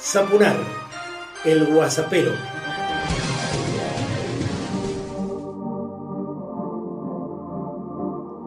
Zapunar, el guasapero.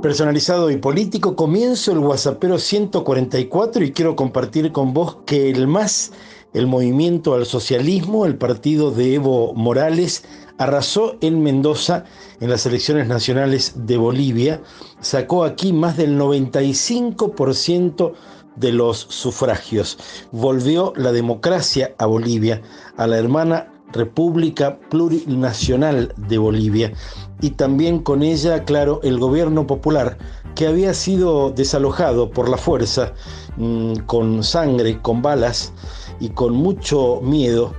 Personalizado y político, comienzo el Guasapero 144 y quiero compartir con vos que el MAS, el movimiento al socialismo, el partido de Evo Morales, arrasó en Mendoza en las elecciones nacionales de Bolivia, sacó aquí más del 95% de los sufragios. Volvió la democracia a Bolivia, a la hermana República Plurinacional de Bolivia y también con ella, claro, el gobierno popular que había sido desalojado por la fuerza, mm, con sangre, con balas y con mucho miedo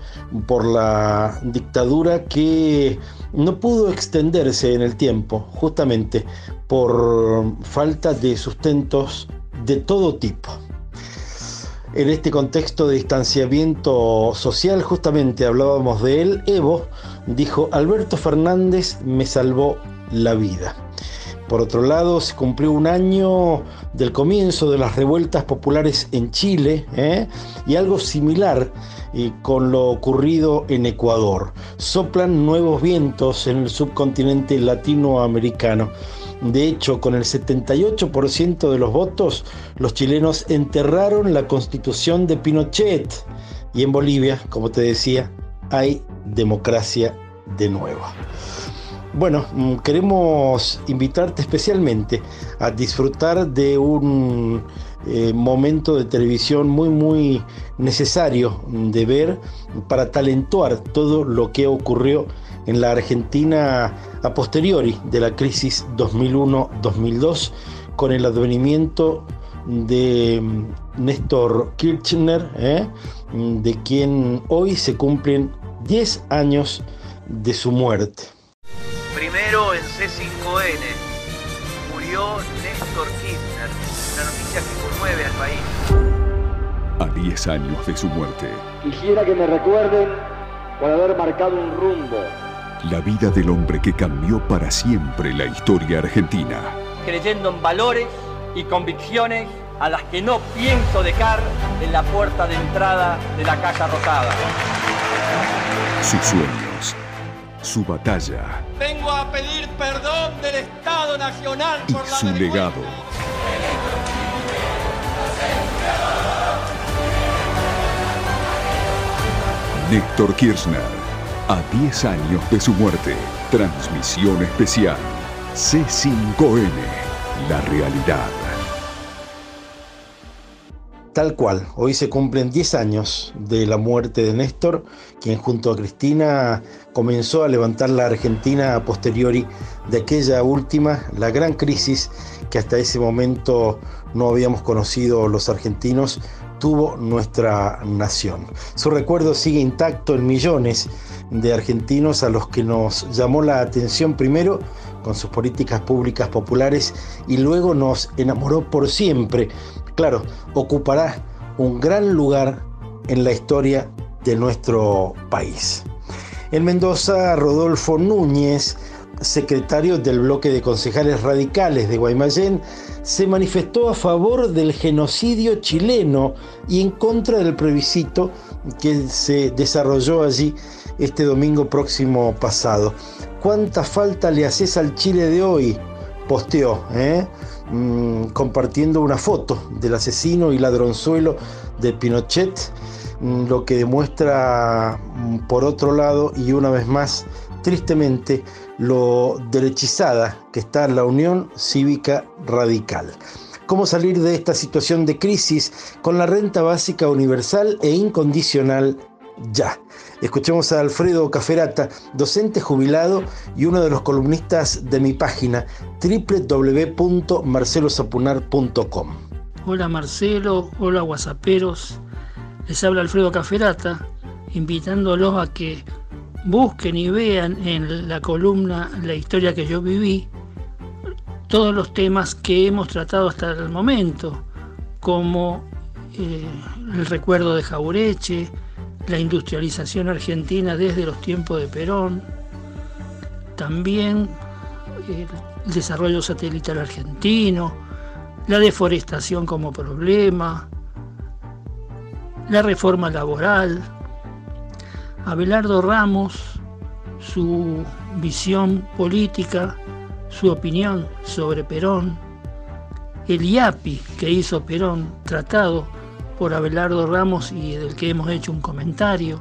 por la dictadura que no pudo extenderse en el tiempo, justamente por falta de sustentos de todo tipo. En este contexto de distanciamiento social, justamente hablábamos de él, Evo dijo, Alberto Fernández me salvó la vida. Por otro lado, se cumplió un año del comienzo de las revueltas populares en Chile ¿eh? y algo similar con lo ocurrido en Ecuador. Soplan nuevos vientos en el subcontinente latinoamericano. De hecho, con el 78% de los votos, los chilenos enterraron la constitución de Pinochet. Y en Bolivia, como te decía, hay democracia de nuevo. Bueno, mm, queremos invitarte especialmente a disfrutar de un eh, momento de televisión muy, muy necesario de ver para talentuar todo lo que ocurrió en la Argentina a posteriori de la crisis 2001-2002 con el advenimiento de mm, Néstor Kirchner, ¿eh? de quien hoy se cumplen 10 años de su muerte. 10 años de su muerte. Quisiera que me recuerden por haber marcado un rumbo la vida del hombre que cambió para siempre la historia argentina. Creyendo en valores y convicciones a las que no pienso dejar en la puerta de entrada de la Casa Rosada. Sus sueños, su batalla. Vengo a pedir perdón del Estado Nacional y su legado. Néstor Kirchner a 10 años de su muerte, transmisión especial. C5N, la realidad. Tal cual, hoy se cumplen 10 años de la muerte de Néstor, quien junto a Cristina comenzó a levantar la Argentina a posteriori de aquella última, la gran crisis que hasta ese momento no habíamos conocido los argentinos, tuvo nuestra nación. Su recuerdo sigue intacto en millones de argentinos a los que nos llamó la atención primero con sus políticas públicas populares y luego nos enamoró por siempre. Claro, ocupará un gran lugar en la historia de nuestro país. En Mendoza, Rodolfo Núñez, secretario del bloque de concejales radicales de Guaymallén, se manifestó a favor del genocidio chileno y en contra del plebiscito que se desarrolló allí este domingo próximo pasado. ¿Cuánta falta le haces al Chile de hoy? Posteó, ¿eh? mm, compartiendo una foto del asesino y ladronzuelo de Pinochet, mm, lo que demuestra, mm, por otro lado, y una vez más, tristemente, lo derechizada que está la Unión Cívica Radical. ¿Cómo salir de esta situación de crisis con la renta básica universal e incondicional ya? Escuchemos a Alfredo Caferata, docente jubilado y uno de los columnistas de mi página www.marcelosapunar.com. Hola Marcelo, hola Guasaperos. Les habla Alfredo Caferata, invitándolos a que busquen y vean en la columna La historia que yo viví todos los temas que hemos tratado hasta el momento, como eh, el recuerdo de Jaureche, la industrialización argentina desde los tiempos de Perón, también eh, el desarrollo satelital argentino, la deforestación como problema, la reforma laboral. Abelardo Ramos, su visión política, su opinión sobre Perón, el IAPI que hizo Perón, tratado por Abelardo Ramos y del que hemos hecho un comentario.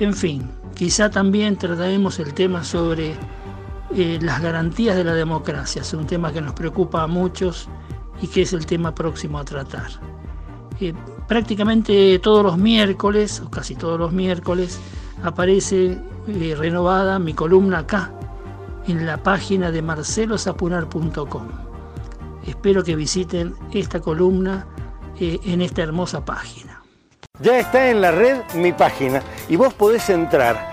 En fin, quizá también trataremos el tema sobre eh, las garantías de la democracia, es un tema que nos preocupa a muchos y que es el tema próximo a tratar. Prácticamente todos los miércoles, o casi todos los miércoles, aparece eh, renovada mi columna acá, en la página de marcelosapunar.com. Espero que visiten esta columna eh, en esta hermosa página. Ya está en la red mi página y vos podés entrar,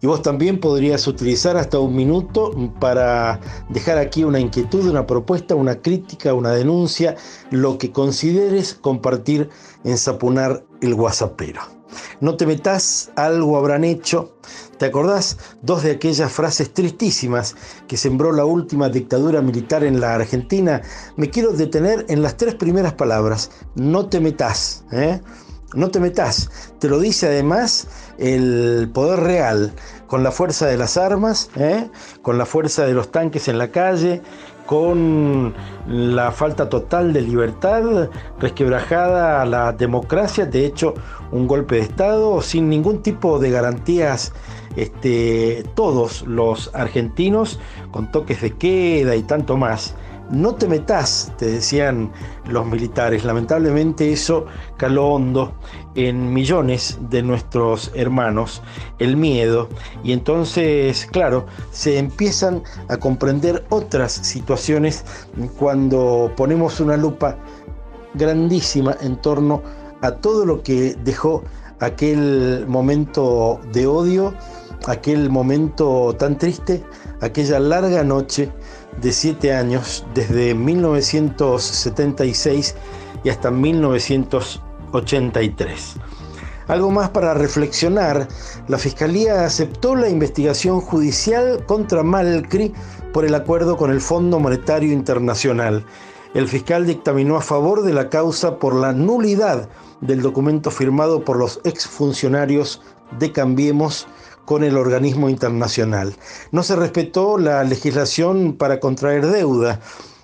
y vos también podrías utilizar hasta un minuto para dejar aquí una inquietud, una propuesta, una crítica, una denuncia, lo que consideres compartir en Sapunar el WhatsAppero. No te metas, algo habrán hecho. ¿Te acordás? Dos de aquellas frases tristísimas que sembró la última dictadura militar en la Argentina. Me quiero detener en las tres primeras palabras. No te metas. ¿eh? No te metas. Te lo dice además el poder real, con la fuerza de las armas, ¿eh? con la fuerza de los tanques en la calle, con la falta total de libertad, resquebrajada la democracia, de hecho un golpe de Estado sin ningún tipo de garantías. Este, todos los argentinos con toques de queda y tanto más no te metas, te decían los militares. Lamentablemente eso caló hondo en millones de nuestros hermanos, el miedo. Y entonces, claro, se empiezan a comprender otras situaciones cuando ponemos una lupa grandísima en torno a todo lo que dejó aquel momento de odio, aquel momento tan triste, aquella larga noche de siete años, desde 1976 y hasta 1983. Algo más para reflexionar, la Fiscalía aceptó la investigación judicial contra Malcri por el acuerdo con el Fondo Monetario Internacional. El fiscal dictaminó a favor de la causa por la nulidad del documento firmado por los exfuncionarios de Cambiemos con el organismo internacional. No se respetó la legislación para contraer deuda.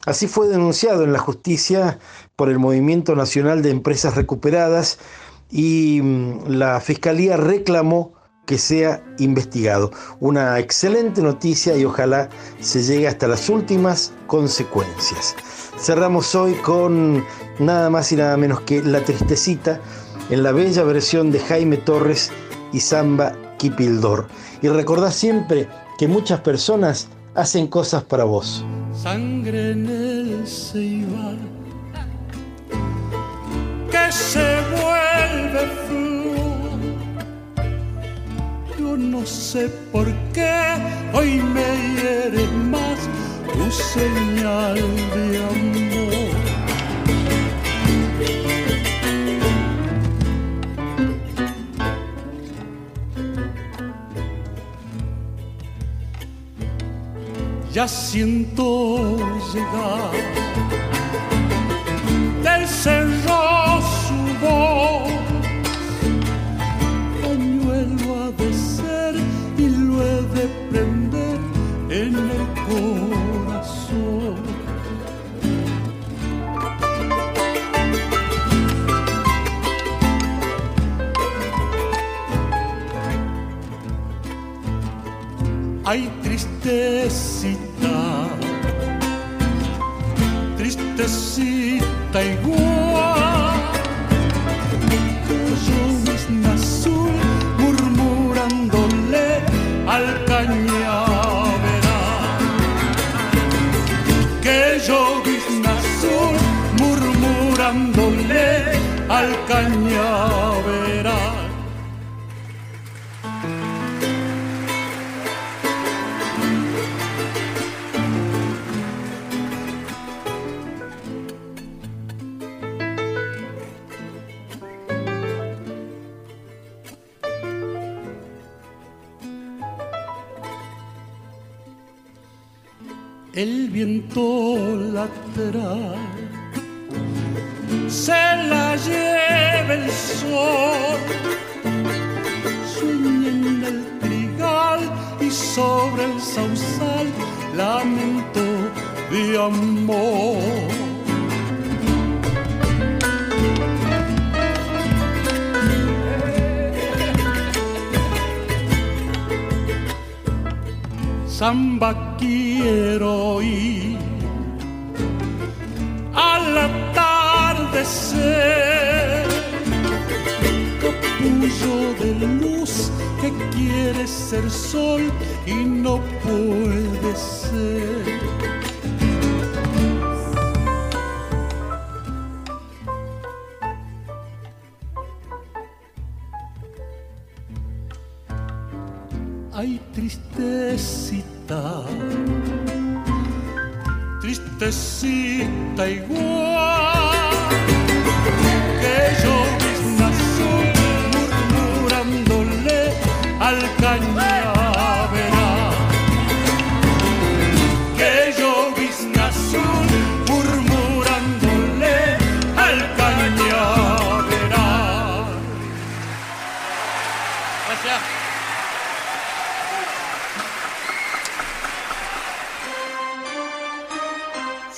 Así fue denunciado en la justicia por el Movimiento Nacional de Empresas Recuperadas y mm, la Fiscalía reclamó que sea investigado. Una excelente noticia y ojalá se llegue hasta las últimas consecuencias. Cerramos hoy con nada más y nada menos que La Tristecita en la bella versión de Jaime Torres y Samba Kipildor. Y recordá siempre que muchas personas hacen cosas para vos. Sangre en el ceibar que se vuelve flor. Yo no sé por qué hoy me hiere más tu señal de amor. Ya siento llegar del cerro su voz. Tristecita, tristecita igual. Misma azul murmurándole al cañaveral. Que misma azul murmurándole al cañaveral. El viento lateral se la lleva el sol, sueña en el trigal y sobre el sausal lamento de amor. samba quiero ir al atardecer, capullo de luz que quiere ser sol y no puede ser. Ay, tristecita, igual que yo misma soy murmurándole al cañaveral.